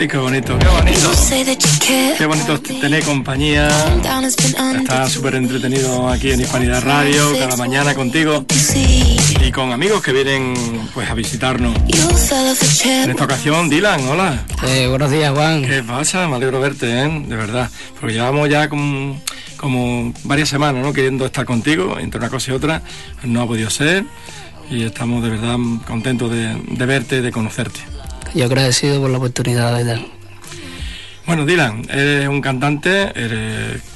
Uy, qué bonito, qué bonito. Qué bonito tener compañía. Está súper entretenido aquí en Hispanidad Radio, cada mañana contigo. Y con amigos que vienen pues a visitarnos. En esta ocasión, Dylan, hola. Eh, buenos días, Juan. ¿Qué pasa? Me alegro verte, ¿eh? De verdad. Porque llevamos ya como, como varias semanas, ¿no? Queriendo estar contigo, entre una cosa y otra. No ha podido ser. Y estamos de verdad contentos de, de verte, de conocerte. Yo agradecido por la oportunidad, ¿verdad? Bueno, Dylan, eres un cantante,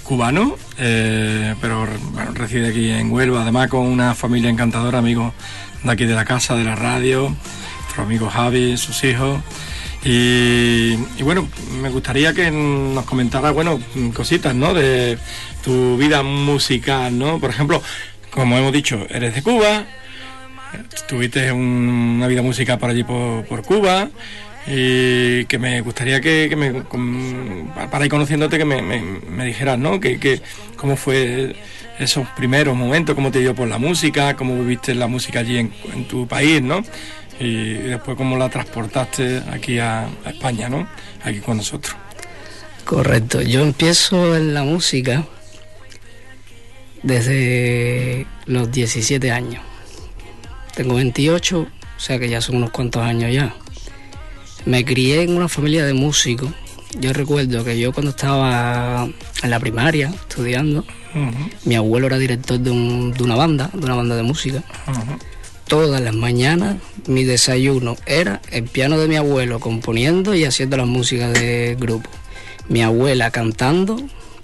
cubano, eh, pero bueno, reside aquí en Huelva, además con una familia encantadora, amigos de aquí de la casa, de la radio, nuestro amigo Javi, sus hijos. Y, y, bueno, me gustaría que nos comentara, bueno, cositas, ¿no? De tu vida musical, ¿no? Por ejemplo, como hemos dicho, eres de Cuba, tuviste una vida musical por allí por, Cuba y que me gustaría que, me, para ir conociéndote que me, dijeras, ¿no? Que, que, cómo fue esos primeros momentos, cómo te dio por la música, cómo viviste la música allí en, en tu país, ¿no? Y después cómo la transportaste aquí a, a, España, ¿no? Aquí con nosotros. Correcto, yo empiezo en la música desde los 17 años. Tengo 28, o sea que ya son unos cuantos años ya. Me crié en una familia de músicos. Yo recuerdo que yo cuando estaba en la primaria estudiando, uh -huh. mi abuelo era director de, un, de, una banda, de una banda de música. Uh -huh. Todas las mañanas mi desayuno era el piano de mi abuelo componiendo y haciendo la música del grupo. Mi abuela cantando,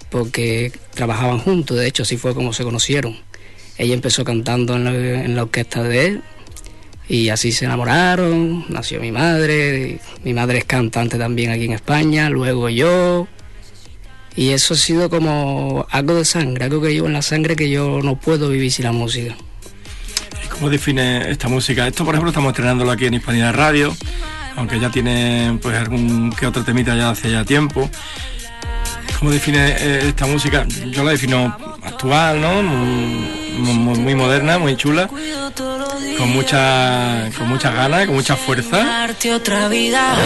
porque trabajaban juntos, de hecho así fue como se conocieron. Ella empezó cantando en la, orquesta de él y así se enamoraron, nació mi madre, mi madre es cantante también aquí en España, luego yo, y eso ha sido como algo de sangre, algo que llevo en la sangre que yo no puedo vivir sin la música. ¿Y cómo define esta música? Esto, por ejemplo, estamos estrenándolo aquí en Hispanidad Radio, aunque ya tiene pues algún que otro temita ya hace ya tiempo. ¿Cómo define eh, esta música? Yo la defino actual, ¿no? Muy, moderna, muy chula, con mucha, con muchas ganas, con mucha fuerza.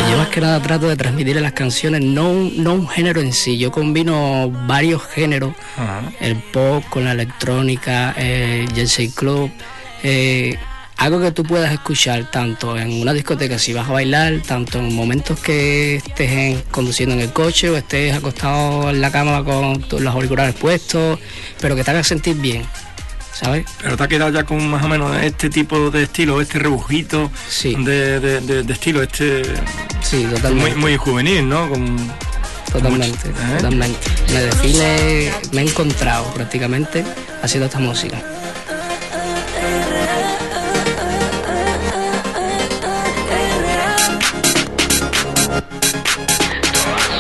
Yo más que nada trato de transmitir en las canciones no, no un género en sí, yo combino varios géneros, Ajá. el pop con la electrónica, el Jersey Club. Eh, algo que tú puedas escuchar tanto en una discoteca si vas a bailar, tanto en momentos que estés en, conduciendo en el coche o estés acostado en la cama con los auriculares puestos, pero que te haga sentir bien. ¿Sabes? Pero te ha quedado ya con más o menos este tipo de estilo, este rebujito sí. de, de, de, de, estilo, este. Sí, totalmente. Muy, muy juvenil, ¿no? Con totalmente, mucho, ¿eh? totalmente. Me define, me he encontrado prácticamente haciendo esta música.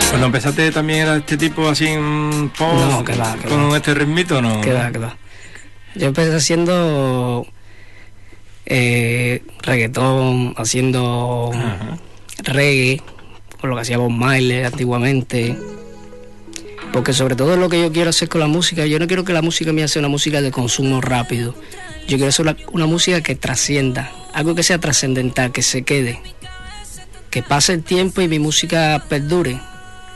Cuando empezaste también era este tipo así en pop, no, que va, que con va. este ritmito, ¿no? Que va, que va. Yo empecé haciendo eh, reggaetón, haciendo Ajá. reggae, con lo que hacía Bob Marley antiguamente. Porque sobre todo lo que yo quiero hacer con la música, yo no quiero que la música mía sea una música de consumo rápido. Yo quiero hacer una, una música que trascienda, algo que sea trascendental, que se quede, que pase el tiempo y mi música perdure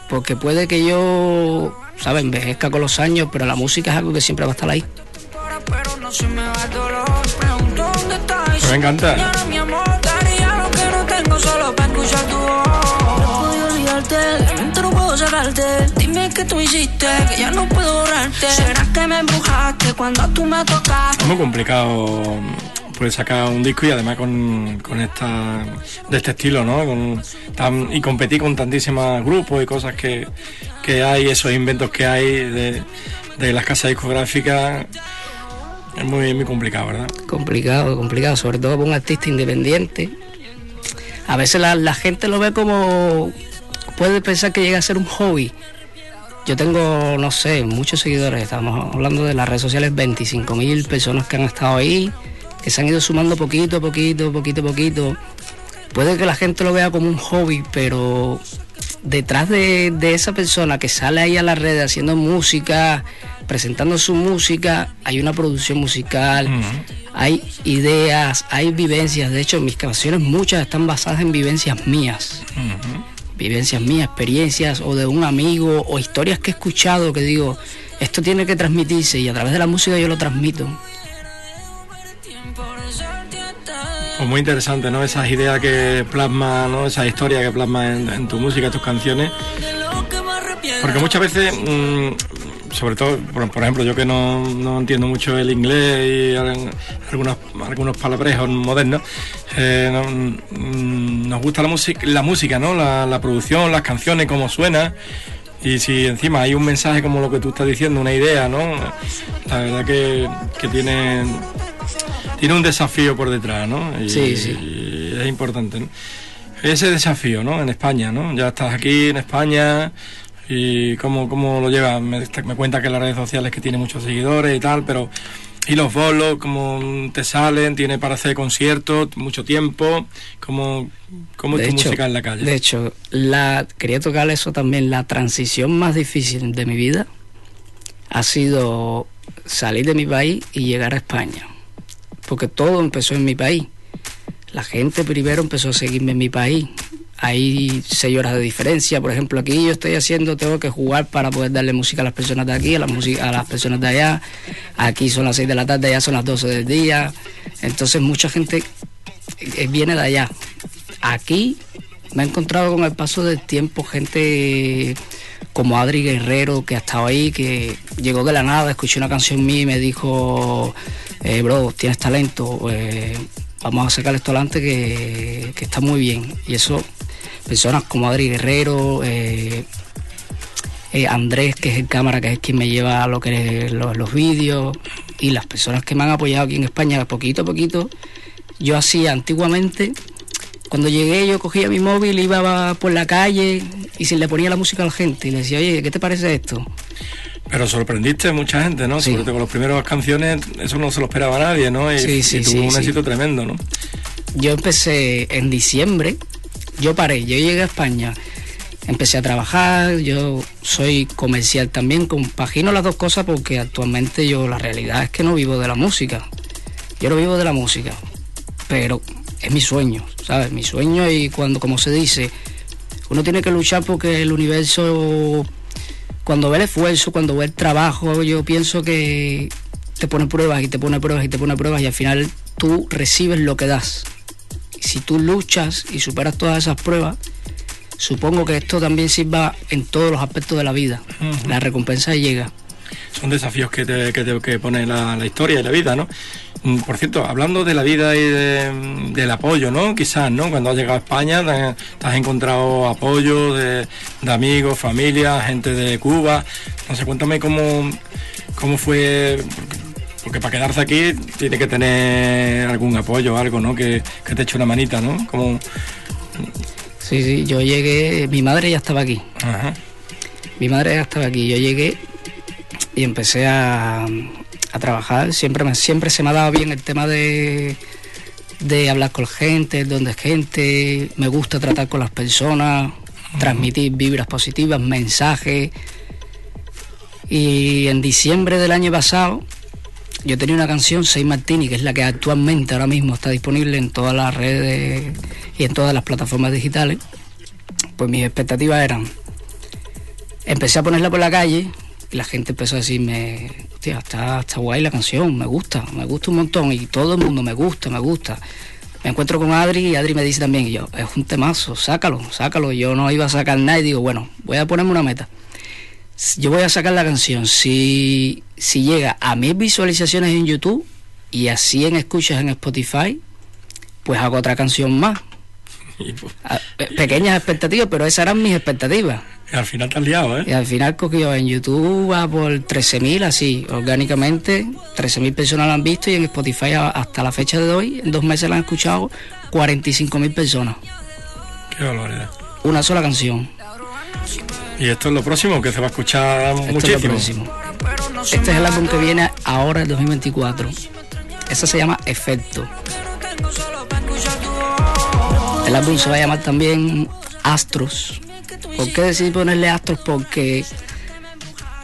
porque puede que yo, ¿sabes?, envejezca con los años, pero la música es algo que siempre va a estar ahí. Me encanta. Dime que tú hiciste, que ya no puedo borrarte. ¿Será que me embrujaste cuando tú me tocaste? Es muy complicado pues sacar un disco y además con, con esta de este estilo, ¿no? Con, tan, y competir con tantísimos grupos y cosas que, que hay, esos inventos que hay de, de las casas discográficas. Es muy, muy complicado, ¿verdad? Complicado, complicado, sobre todo para un artista independiente. A veces la, la gente lo ve como. puede pensar que llega a ser un hobby. Yo tengo, no sé, muchos seguidores. Estamos hablando de las redes sociales, 25 mil personas que han estado ahí que se han ido sumando poquito, poquito, poquito, poquito. Puede que la gente lo vea como un hobby, pero detrás de, de, esa persona que sale ahí a las redes haciendo música, presentando su música, hay una producción musical, uh -huh. hay ideas, hay vivencias. De hecho, mis canciones muchas están basadas en vivencias mías. Uh -huh. vivencias mías, experiencias o de un amigo o historias que he escuchado que digo, esto tiene que transmitirse y a través de la música yo lo transmito. Pues muy interesante, ¿no? Esas ideas que plasma, ¿no? Esas historias que plasma en, tu música, tus canciones. Porque muchas veces, mm, sobre todo, por, ejemplo, yo que no, entiendo mucho el inglés y algunos, algunos palabrejos modernos, eh, mm, nos gusta la música, la música, ¿no? La, la producción, las canciones, cómo suena. Y si encima hay un mensaje como lo que tú estás diciendo, una idea, ¿no? La verdad que, que tiene tiene un desafío por detrás, ¿no? Y, sí, sí. es importante, ¿no? Ese desafío, ¿no? En España, ¿no? Ya estás aquí en España y cómo, cómo lo llevas. Me, me cuenta que en las redes sociales que tiene muchos seguidores y tal, pero y los bolos, cómo te salen, tiene para hacer conciertos, mucho tiempo, cómo, cómo es tu música en la calle. De hecho, la, quería tocar eso también, la transición más difícil de mi vida ha sido salir de mi país y llegar a España porque todo empezó en mi país. La gente primero empezó a seguirme en mi país. Hay seis horas de diferencia, por ejemplo, aquí yo estoy haciendo, tengo que jugar para poder darle música a las personas de aquí, a, la música, a las personas de allá. Aquí son las seis de la tarde, allá son las doce del día. Entonces mucha gente eh, viene de allá. Aquí me he encontrado con el paso del tiempo gente como Adri Guerrero, que ha estado ahí, que llegó de la nada, escuché una canción mía y me dijo, eh, bro, tienes talento, eh, vamos a sacar esto adelante que, está muy bien. Y eso, personas como Adri Guerrero, eh, Andrés, que es el cámara, que es quien me lleva lo que los, los vídeos, y las personas que me han apoyado aquí en España, poquito a poquito, yo hacía antiguamente cuando llegué yo cogía mi móvil, iba por la calle y se le ponía la música a la gente y le decía, oye, ¿qué te parece esto? Pero sorprendiste a mucha gente, ¿no? Sobre todo con las primeras canciones, eso no se lo esperaba nadie, ¿no? Y, sí, sí, tuvo un éxito tremendo, ¿no? Yo empecé en diciembre, yo paré, yo llegué a España, empecé a trabajar, yo soy comercial también, compagino las dos cosas porque actualmente yo la realidad es que no vivo de la música, yo no vivo de la música, pero es mi sueño, ¿sabes? Mi sueño y cuando, como se dice, uno tiene que luchar porque el universo, cuando ve el esfuerzo, cuando ve el trabajo, yo pienso que te pone pruebas y te pone pruebas y te pone pruebas y al final tú recibes lo que das. Si tú luchas y superas todas esas pruebas, supongo que esto también sirva en todos los aspectos de la vida. La recompensa llega. Son desafíos que, te, que, pone la, la historia y la vida, ¿no? Mm, por cierto, hablando de la vida y del apoyo, ¿no? Quizás, ¿no? Cuando has llegado a España te, has encontrado apoyo de, amigos, familia, gente de Cuba. No sé, cuéntame cómo, cómo fue, porque para quedarse aquí tiene que tener algún apoyo, algo, ¿no? Que, te eche una manita, ¿no? Como... Sí, sí, yo llegué, mi madre ya estaba aquí. Ajá. Mi madre ya estaba aquí, yo llegué y empecé a, a trabajar. Siempre, me, siempre se me ha dado bien el tema de, de hablar con gente, donde es gente. Me gusta tratar con las personas, transmitir vibras positivas, mensajes. Y en diciembre del año pasado yo tenía una canción, Sei Martini, que es la que actualmente ahora mismo está disponible en todas las redes y en todas las plataformas digitales. Pues mis expectativas eran, empecé a ponerla por la calle y la gente empezó a decirme, hostia, está, está guay la canción, me gusta, me gusta un montón y todo el mundo me gusta, me gusta. Me encuentro con Adri y Adri me dice también, y yo, es un temazo, sácalo, sácalo. Yo no iba a sacar nada y digo, bueno, voy a ponerme una meta. Yo voy a sacar la canción. Si, si llega a mil visualizaciones en YouTube y a 100 escuchas en Spotify, pues hago otra canción más. Pues, pequeñas expectativas, pero esas eran mis expectativas. Y al final te liado, ¿eh? Y al final cogió en YouTube va por 13.000, así, orgánicamente. 13.000 personas la han visto y en Spotify hasta la fecha de hoy, en dos meses la han escuchado 45.000 personas. Qué barbaridad. Una sola canción. ¿Y esto es lo próximo que se va a escuchar muchísimo? Es lo próximo. Este es el álbum que viene ahora, el 2024. Eso se llama Efecto. El álbum se va a llamar también Astros ¿Por qué decidí ponerle Astros? Porque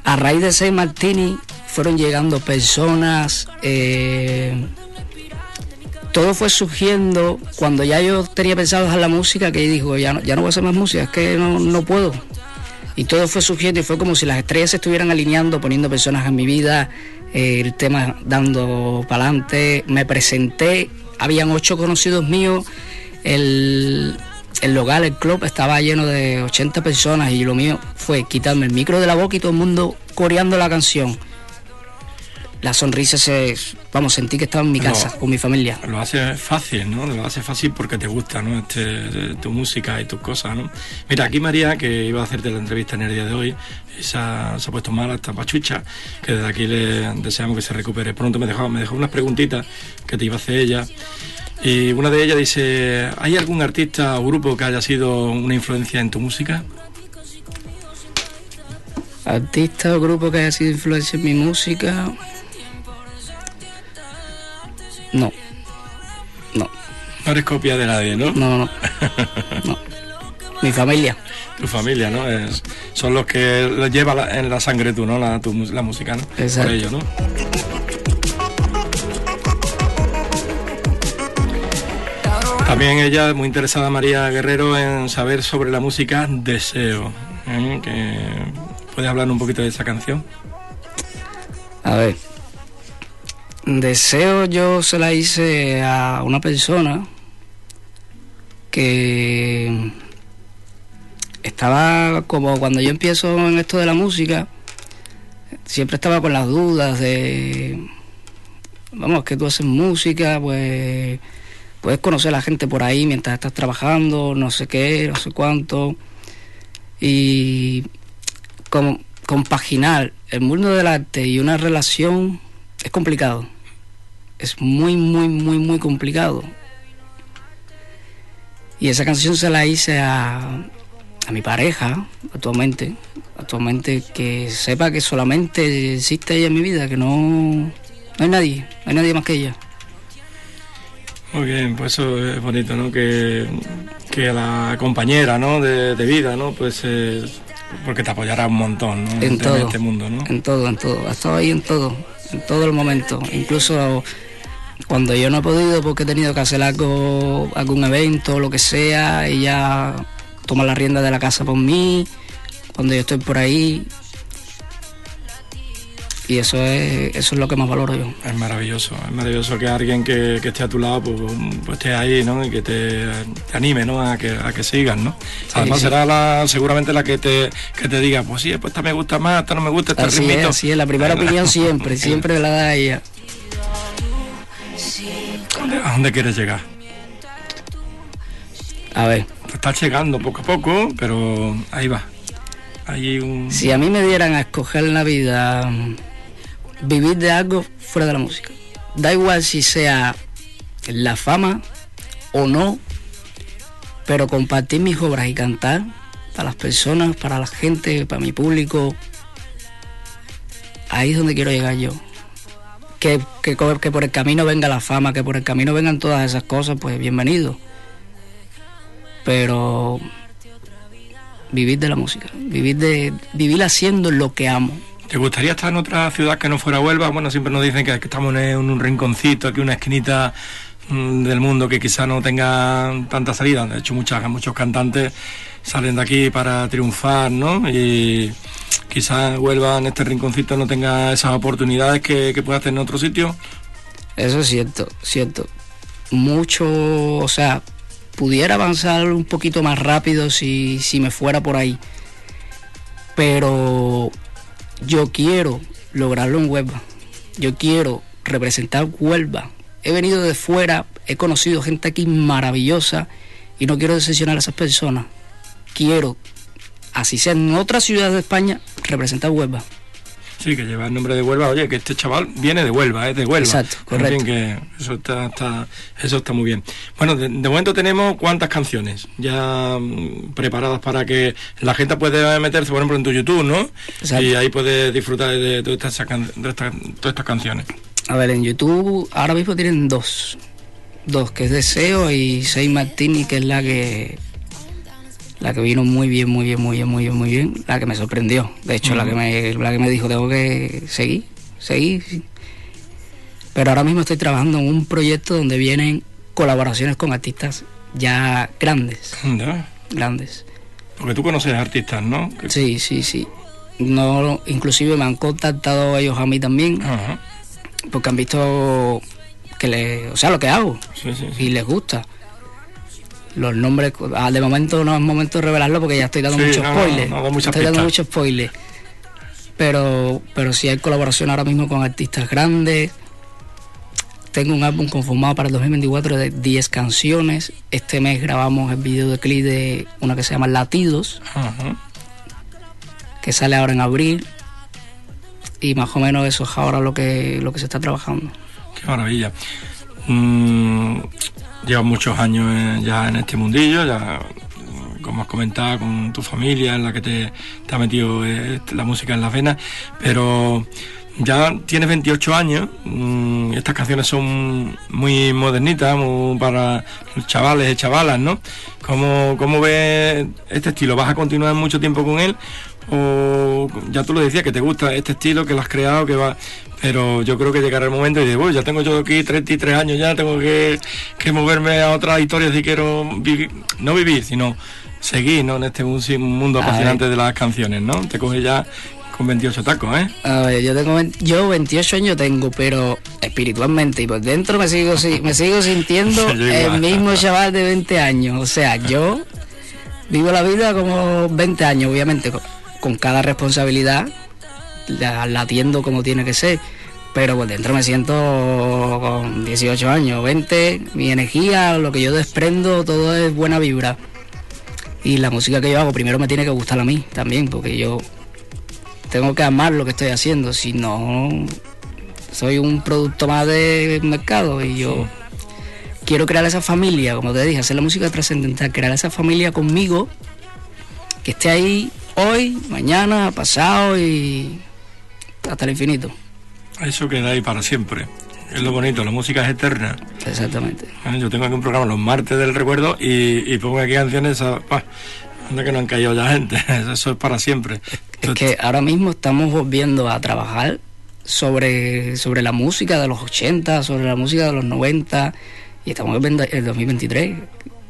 a raíz de Saint Martini fueron llegando personas, eh, todo fue surgiendo cuando ya yo tenía pensado dejar la música, que dijo, ya no, ya no voy a hacer más música, es que no, no puedo. Y todo fue surgiendo y fue como si las estrellas se estuvieran alineando, poniendo personas en mi vida, eh, el tema dando para adelante. Me presenté, habían ocho conocidos míos, el, el local, el club estaba lleno de 80 personas y lo mío fue quitarme el micro de la boca y todo el mundo coreando la canción la sonrisa se. Vamos, sentí que estaba en mi casa, con mi familia. Lo hace fácil, ¿no? Lo hace fácil porque te gusta, ¿no? Este, tu música y tus cosas, ¿no? Mira, aquí María, que iba a hacerte la entrevista en el día de hoy, se ha, se ha puesto mala, esta pachucha, que desde aquí le deseamos que se recupere pronto. Me dejó, me dejó unas preguntitas que te iba a hacer ella. Y una de ellas dice: ¿Hay algún artista o grupo que haya sido una influencia en tu música? Artista o grupo que haya sido influencia en mi música. No. No. No eres copia de nadie, ¿no? No, no. no. Mi familia. Tu familia, ¿no? Es, son los que lo lleva en la sangre tú, ¿no? La, tu, la música, ¿no? Exacto. Por ello, ¿no? También ella, muy interesada, María Guerrero, en saber sobre la música Deseo. ¿eh? ¿Puedes hablar un poquito de esa canción? A ver. Deseo yo se la hice a una persona que estaba como cuando yo empiezo en esto de la música, siempre estaba con las dudas de, vamos, que tú haces música, pues puedes conocer a la gente por ahí mientras estás trabajando, no sé qué, no sé cuánto, y como compaginar el mundo del arte y una relación es complicado es muy, muy, muy, muy complicado. Y esa canción se la hice a, a mi pareja actualmente, actualmente que sepa que solamente existe ella en mi vida, que no, no hay nadie, no hay nadie más que ella. Muy bien, pues eso es bonito, ¿no? Que, que la compañera, ¿no? De, de vida, ¿no? Pues eh, porque te apoyará un montón, ¿no? En, todo, este mundo, ¿no? En todo, en todo. Ha estado ahí en todo, en todo el momento. Incluso cuando yo no he podido porque he tenido que hacer algo, algún evento, lo que sea, ella toma la rienda de la casa por mí, cuando yo estoy por ahí. Y eso es, eso es lo que más valoro yo. Es maravilloso, es maravilloso que alguien que, que esté a tu lado pues, pues, esté ahí, ¿no? Y que te, te anime, ¿no? A que, a que sigas, ¿no? Además sí. será la, seguramente la que te, que te diga, pues sí, pues esta me gusta más, esta no me gusta, este así ritmito. Es, así es, la primera opinión siempre, siempre la da ella. ¿A dónde quieres llegar? A ver. Te estás llegando poco a poco, pero ahí va. Hay un... Si a mí me dieran a escoger en la vida vivir de algo fuera de la música, da igual si sea la fama o no, pero compartir mis obras y cantar para las personas, para la gente, para mi público, ahí es donde quiero llegar yo. Que, que, por el camino venga la fama, que por el camino vengan todas esas cosas, pues bienvenido. Pero vivir de la música, vivir de vivir haciendo lo que amo. ¿Te gustaría estar en otra ciudad que no fuera Huelva? Bueno, siempre nos dicen que, estamos en un rinconcito, aquí una esquinita mmm, del mundo que quizá no tenga tanta salida. De hecho, muchas, muchos cantantes salen de aquí para triunfar, ¿no? Y quizás Huelva en este rinconcito no tenga esas oportunidades que, que pueda tener en otro sitio. Eso es cierto, cierto. Mucho, o sea, pudiera avanzar un poquito más rápido si, si me fuera por ahí. Pero yo quiero lograrlo en Huelva. Yo quiero representar Huelva. He venido de fuera, he conocido gente aquí maravillosa y no quiero decepcionar a esas personas. Quiero, así sea en otra ciudad de España, representar Huelva. Sí, que lleva el nombre de Huelva. Oye, que este chaval viene de Huelva, es de Huelva. Exacto, correcto. En fin, que eso está, está, eso está muy bien. Bueno, de, de, momento tenemos cuántas canciones ya mm, preparadas para que la gente pueda meterse, por ejemplo, en tu YouTube, ¿no? Exacto. Y ahí puede disfrutar de, todas estas canciones. A ver, en YouTube ahora mismo tienen dos. Dos, que es Deseo y Sei Martini, que es la que la que vino muy bien, muy bien, muy bien, muy bien, muy bien, la que me sorprendió. De hecho, uh -huh. la, que me, la que me dijo, tengo que seguir, seguir. Pero ahora mismo estoy trabajando en un proyecto donde vienen colaboraciones con artistas ya grandes. Anda. Grandes. Porque tú conoces artistas, ¿no? Que- Sí, sí, sí. No, inclusive me han contactado ellos a mí también, Ajá. porque han visto que le, o sea, lo que hago Sí, sí, sí. y les gusta. Los nombres, ah, de momento no es momento de revelarlo porque ya estoy dando Sí, mucho no, no, spoiler. no muchas estoy dando pistas. mucho spoiler. Pero, pero sí hay colaboración ahora mismo con artistas grandes. Tengo un álbum conformado para el 2024 de 10 canciones. Este mes grabamos el video de clip de una que se llama Latidos, Ajá. que sale ahora en abril. Y más o menos eso es ahora lo que, lo que se está trabajando. Qué maravilla. Mm, llevas muchos años ya en este mundillo, ya como has comentado con tu familia en la que te, te ha metido eh, la música en las venas, pero ya tienes 28 años, mm, estas canciones son muy modernitas muy para los chavales y chavalas, ¿no? ¿Cómo, ¿Cómo ves este estilo? ¿Vas a continuar mucho tiempo con él? O ya tú lo decías, que te gusta este estilo, que lo has creado, que va... Pero yo creo que llegará el momento y de, "Uy, ya tengo yo aquí 33 años ya, tengo que, que moverme a otras historias si quiero vivir, no vivir, sino seguir, ¿no? En este mundo apasionante de las canciones, ¿no? Te coges ya con 28 tacos, ¿eh? A ver, yo tengo 20 yo 28 años tengo, pero espiritualmente y por dentro me sigo si- me sigo sintiendo el mismo chaval de 20 años. O sea, yo vivo la vida como 20 años, obviamente, con, cada responsabilidad, la, la atiendo como tiene que ser. Pero por dentro me siento con 18 años, 20, mi energía, lo que yo desprendo, todo es buena vibra. Y la música que yo hago primero me tiene que gustar a mí también, porque yo tengo que amar lo que estoy haciendo, si no soy un producto más del mercado y yo quiero crear esa familia, como te dije, hacer la música trascendental, crear esa familia conmigo que esté ahí hoy, mañana, pasado y hasta el infinito. Eso queda ahí para siempre. Es lo bonito, la música es eterna. Exactamente. ¿eh? Yo tengo aquí un programa los martes del recuerdo y, y pongo aquí canciones, a- pa, anda que no han caído ya gente, eso es para siempre. Es que ahora mismo estamos volviendo a trabajar sobre, sobre la música de los 80, sobre la música de los 90 y estamos en el 2023.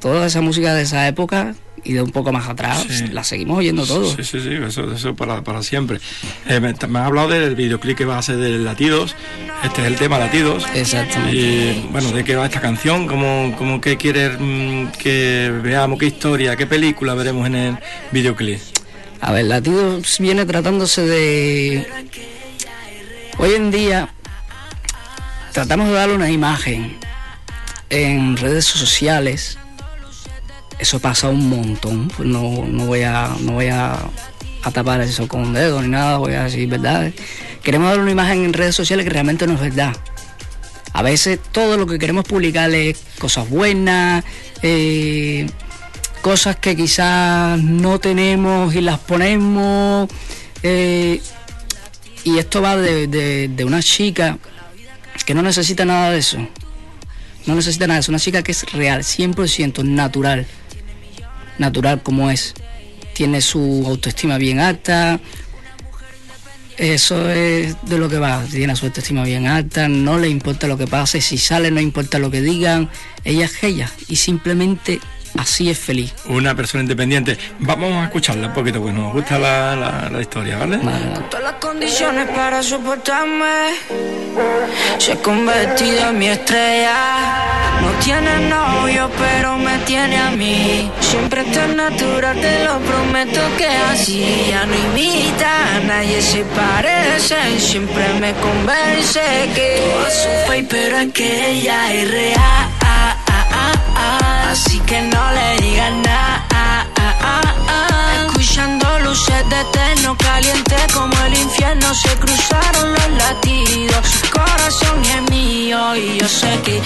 Toda esa música de esa época y de un poco más atrás Sí. la seguimos oyendo todos. Sí, sí, sí, eso, eso para, para siempre. Eh, me, me has hablado del videoclip que va a ser de Latidos, este es el tema Latidos. Exactamente. Y bueno, ¿de qué va esta canción? ¿Cómo, cómo qué quieres mm, que veamos? ¿Qué historia, qué película veremos en el videoclip? A ver, Latidos viene tratándose de... Hoy en día tratamos de darle una imagen en redes sociales. Eso pasa un montón. Pues no, no voy a no voy a, tapar eso con un dedo ni nada, voy a decir verdad. Queremos dar una imagen en redes sociales que realmente no es verdad. A veces todo lo que queremos publicar es cosas buenas, eh, cosas que quizás no tenemos y las ponemos. eh, y esto va de, de- de una chica que no necesita nada de eso. No necesita nada, es una chica que es real, 100% natural. Natural como es. Tiene su autoestima bien alta. Eso es de lo que va. Tiene su autoestima bien alta. No le importa lo que pase. Si sale, no importa lo que digan. Ella es ella. Y simplemente así es feliz. Una persona independiente. Vamos a escucharla un poquito, porque nos gusta la, la- la historia, ¿vale? Vale. Todas las condiciones para soportarme. Se ha convertido en mi estrella. No tiene novio, pero me tiene a mí. Siempre tan natural, te lo prometo que así. Ya no imita a nadie, se parece. Siempre me convence que todas son fake, pero es que ella es real. Así que no le digas nada. Escuchando luces de eterno caliente como el infierno se cruzaron los latidos. Corazón es mío y yo sé que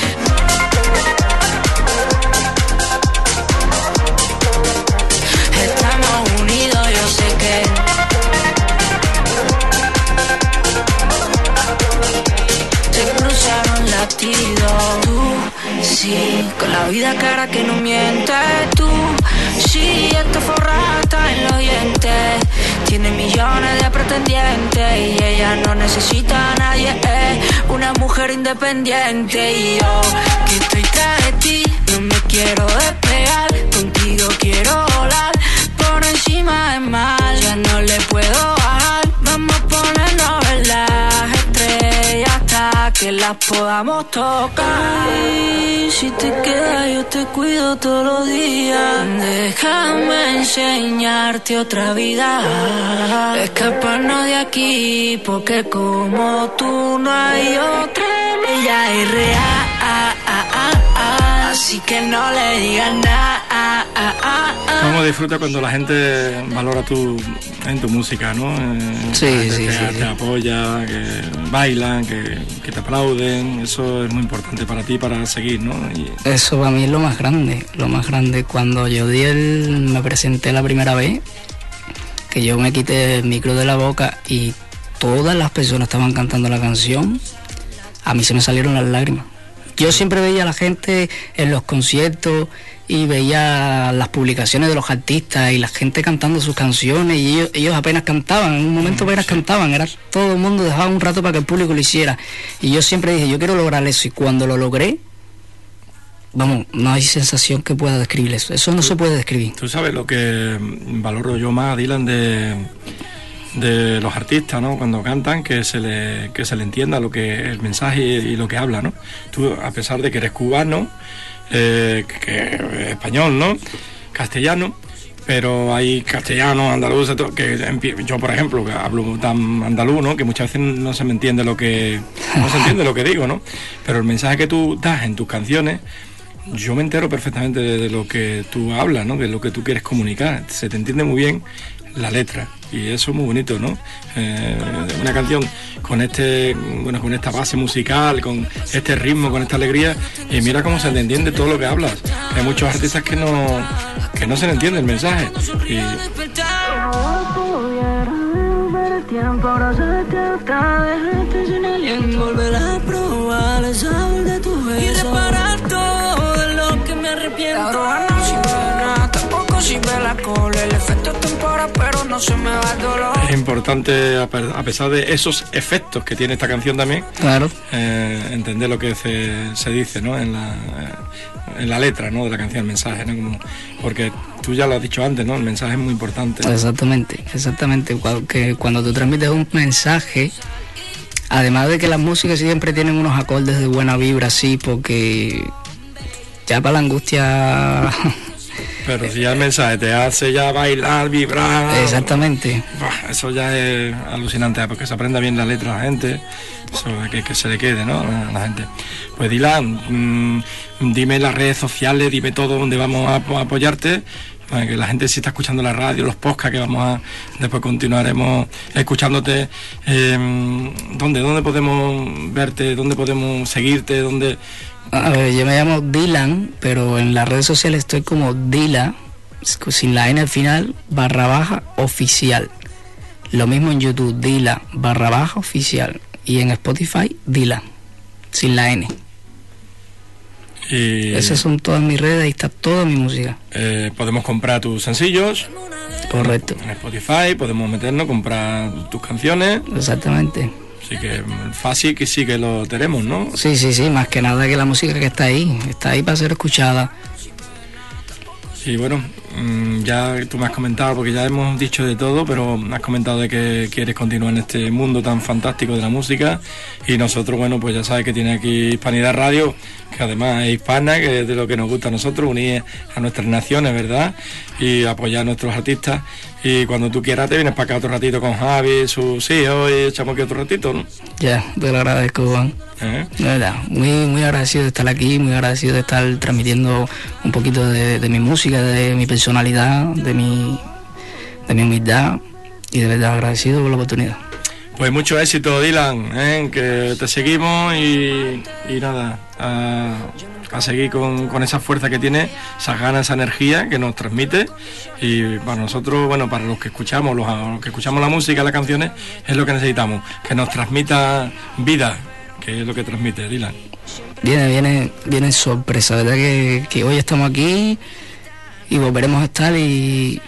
vida cara que no miente. Tú, sí, esta forrada está en los dientes. Tiene millones de pretendientes y ella no necesita a nadie. Es una mujer independiente y yo que estoy tras de ti, no me quiero despegar, contigo quiero volar, por encima de mal, ya no le puedo bajar, vamos a ponernos en las estrellas hasta que las podamos tocar. Si te quedas yo te cuido todos los días, déjame enseñarte otra vida, escaparnos de aquí, porque como tú no hay otra, ella es real. Así que no le digas nada. Cómo disfruta cuando la gente valora tu, en tu música, ¿no? Eh, Sí, sí, que sí, te apoya, que bailan, que, que te aplauden. Eso es muy importante para ti, para seguir, ¿no? Y, Eso para mí es lo más grande, lo más grande. Cuando yo di el, me presenté la primera vez, que yo me quité el micro de la boca y todas las personas estaban cantando la canción, a mí se me salieron las lágrimas. Yo siempre veía a la gente en los conciertos y veía las publicaciones de los artistas y la gente cantando sus canciones y ellos, ellos apenas cantaban, en un momento apenas cantaban, era todo el mundo dejaba un rato para que el público lo hiciera. Y yo siempre dije, yo quiero lograr eso y cuando lo logré, vamos, no hay sensación que pueda describir eso, eso no se puede describir. Tú sabes lo que valoro yo más, Dylan, de, de los artistas, ¿no? Cuando cantan, que se le, que se le entienda lo que el mensaje y, lo que habla, ¿no? Tú, a pesar de que eres cubano, eh, que, español, ¿no? Castellano, pero hay castellanos, andaluces, que yo, por ejemplo, que hablo tan andaluz, ¿no? Que muchas veces no se me entiende lo que no se entiende lo que digo, ¿no? Pero el mensaje que tú das en tus canciones yo me entero perfectamente de, de lo que tú hablas, ¿no? De lo que tú quieres comunicar. Se te entiende muy bien la letra y eso es muy bonito, ¿no? Eh, una canción con este, bueno, con esta base musical, con este ritmo, con esta alegría y mira cómo se te entiende todo lo que hablas. Hay muchos artistas que no, que no se le entiende el mensaje y tiempo ahora se te está dejarte sin aliento volver a probar el sabor de tu beso y reparar todo de lo que me arrepiento la droga no sirve de nada tampoco sirve la cola pero no se me va el dolor es importante, a pe- a pesar de esos efectos que tiene esta canción también, Claro, eh, entender lo que se, se dice ¿no? en, la, eh, en la letra ¿no? de la canción, el mensaje, ¿no? Como- porque tú ya lo has dicho antes, ¿no? el mensaje es muy importante. exactamente, exactamente. Que cuando tú transmites un mensaje, además de que las músicas siempre tienen unos acordes de buena vibra, sí, porque ya para la angustia, Pero si ya el mensaje te hace ya bailar, vibrar, exactamente. eso ya es alucinante, porque se aprenda bien la letra a la gente, que, que se le quede ¿no? a la gente. Pues Dylan, mm, dime las redes sociales, dime todo donde vamos a, apo- apoyarte. Para que la gente si está escuchando la radio, los podcasts que vamos a después continuaremos escuchándote. eh, ¿Dónde? ¿Dónde podemos verte? ¿Dónde podemos seguirte? ¿Dónde? A ver, yo me llamo Dylan, pero en las redes sociales estoy como Dila, sin la N al final, barra baja oficial. Lo mismo en YouTube, Dila, barra baja oficial. Y en Spotify, Dila, sin la N. Y, Esas son todas mis redes, ahí está toda mi música. eh, podemos comprar tus sencillos Correcto, en Spotify, podemos meternos, comprar tus canciones. exactamente. Así que fácil que sí que lo tenemos, ¿no? Sí, sí, sí, más que nada que la música que está ahí, está ahí para ser escuchada. Y bueno, mm, ya tú me has comentado, porque ya hemos dicho de todo, pero me has comentado de que quieres continuar en este mundo tan fantástico de la música. Y nosotros, bueno, pues ya sabes que tiene aquí Hispanidad Radio, que además es hispana, que es de lo que nos gusta a nosotros, unir a nuestras naciones, ¿verdad? Y apoyar a nuestros artistas. Y cuando tú quieras te vienes para acá otro ratito con Javi, sus hijos, y echamos aquí otro ratito, ¿no? Ya, te lo agradezco, Juan. ¿Eh? De verdad, muy, muy agradecido de estar aquí, muy agradecido de estar transmitiendo un poquito de, de mi música, de mi personalidad, de mi, de mi humildad y de verdad agradecido por la oportunidad. Pues mucho éxito, Dylan, ¿eh? que te seguimos y, y nada, a, a seguir con, con esa fuerza que tiene, esas ganas, esa energía que nos transmite. Y para nosotros, bueno, para los que escuchamos, los, los que escuchamos la música, las canciones, es lo que necesitamos, que nos transmita vida, que es lo que transmite Dylan. Viene, viene, viene sorpresa, ¿verdad? Que, que hoy estamos aquí y volveremos a estar y,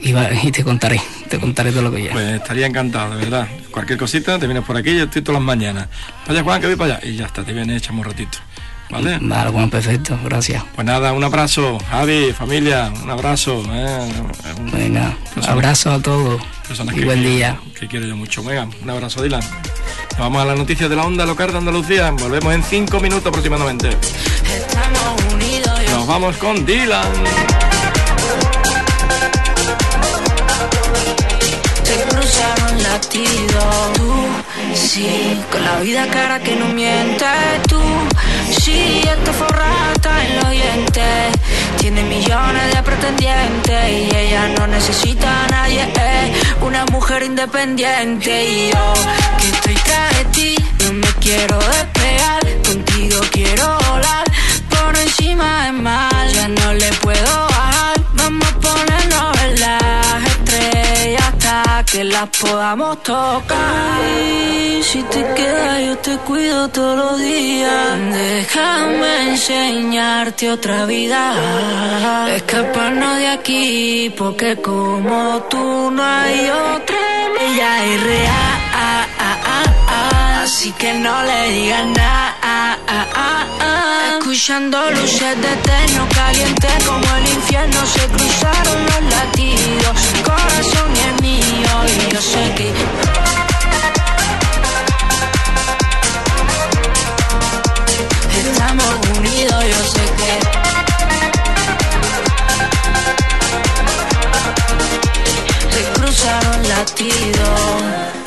y, va- y te contaré, te contaré todo lo que ya. Pues estaría encantado, de verdad. Cualquier cosita, te vienes por aquí, yo estoy todas las mañanas. Vaya Juan, que voy para allá. Y ya está, te vienes, echamos un ratito. ¿Vale? Vale, Juan, perfecto, gracias. Pues nada, un abrazo, Javi, familia, un abrazo. Eh, Venga, un abrazo a todos. Y buen día. Que quiero yo mucho. Venga, un abrazo, Dylan. Nos vamos a las noticias de la onda local de Andalucía. Volvemos en cinco minutos aproximadamente. Estamos unidos. Nos vamos con Dylan. Te cruzaron latidos. Tú, sí, con la vida cara que no miente. Tú, sí, esta forrada está en los dientes. Tiene millones de pretendientes y ella no necesita a nadie. Una mujer independiente y yo que estoy tras de ti. No me quiero despegar, contigo quiero volar. Por encima es mal, ya no le puedo que las podamos tocar. Y si te quedas, yo te cuido todos los días. Déjame enseñarte otra vida. Escaparnos de aquí, porque como tú no hay otra. Ella es real, así que no le digas nada. Escuchando luces de terno caliente como el infierno se cruzaron los latidos. Corazón es yo y yo sé que estamos unidos, yo sé que se cruzaron latidos.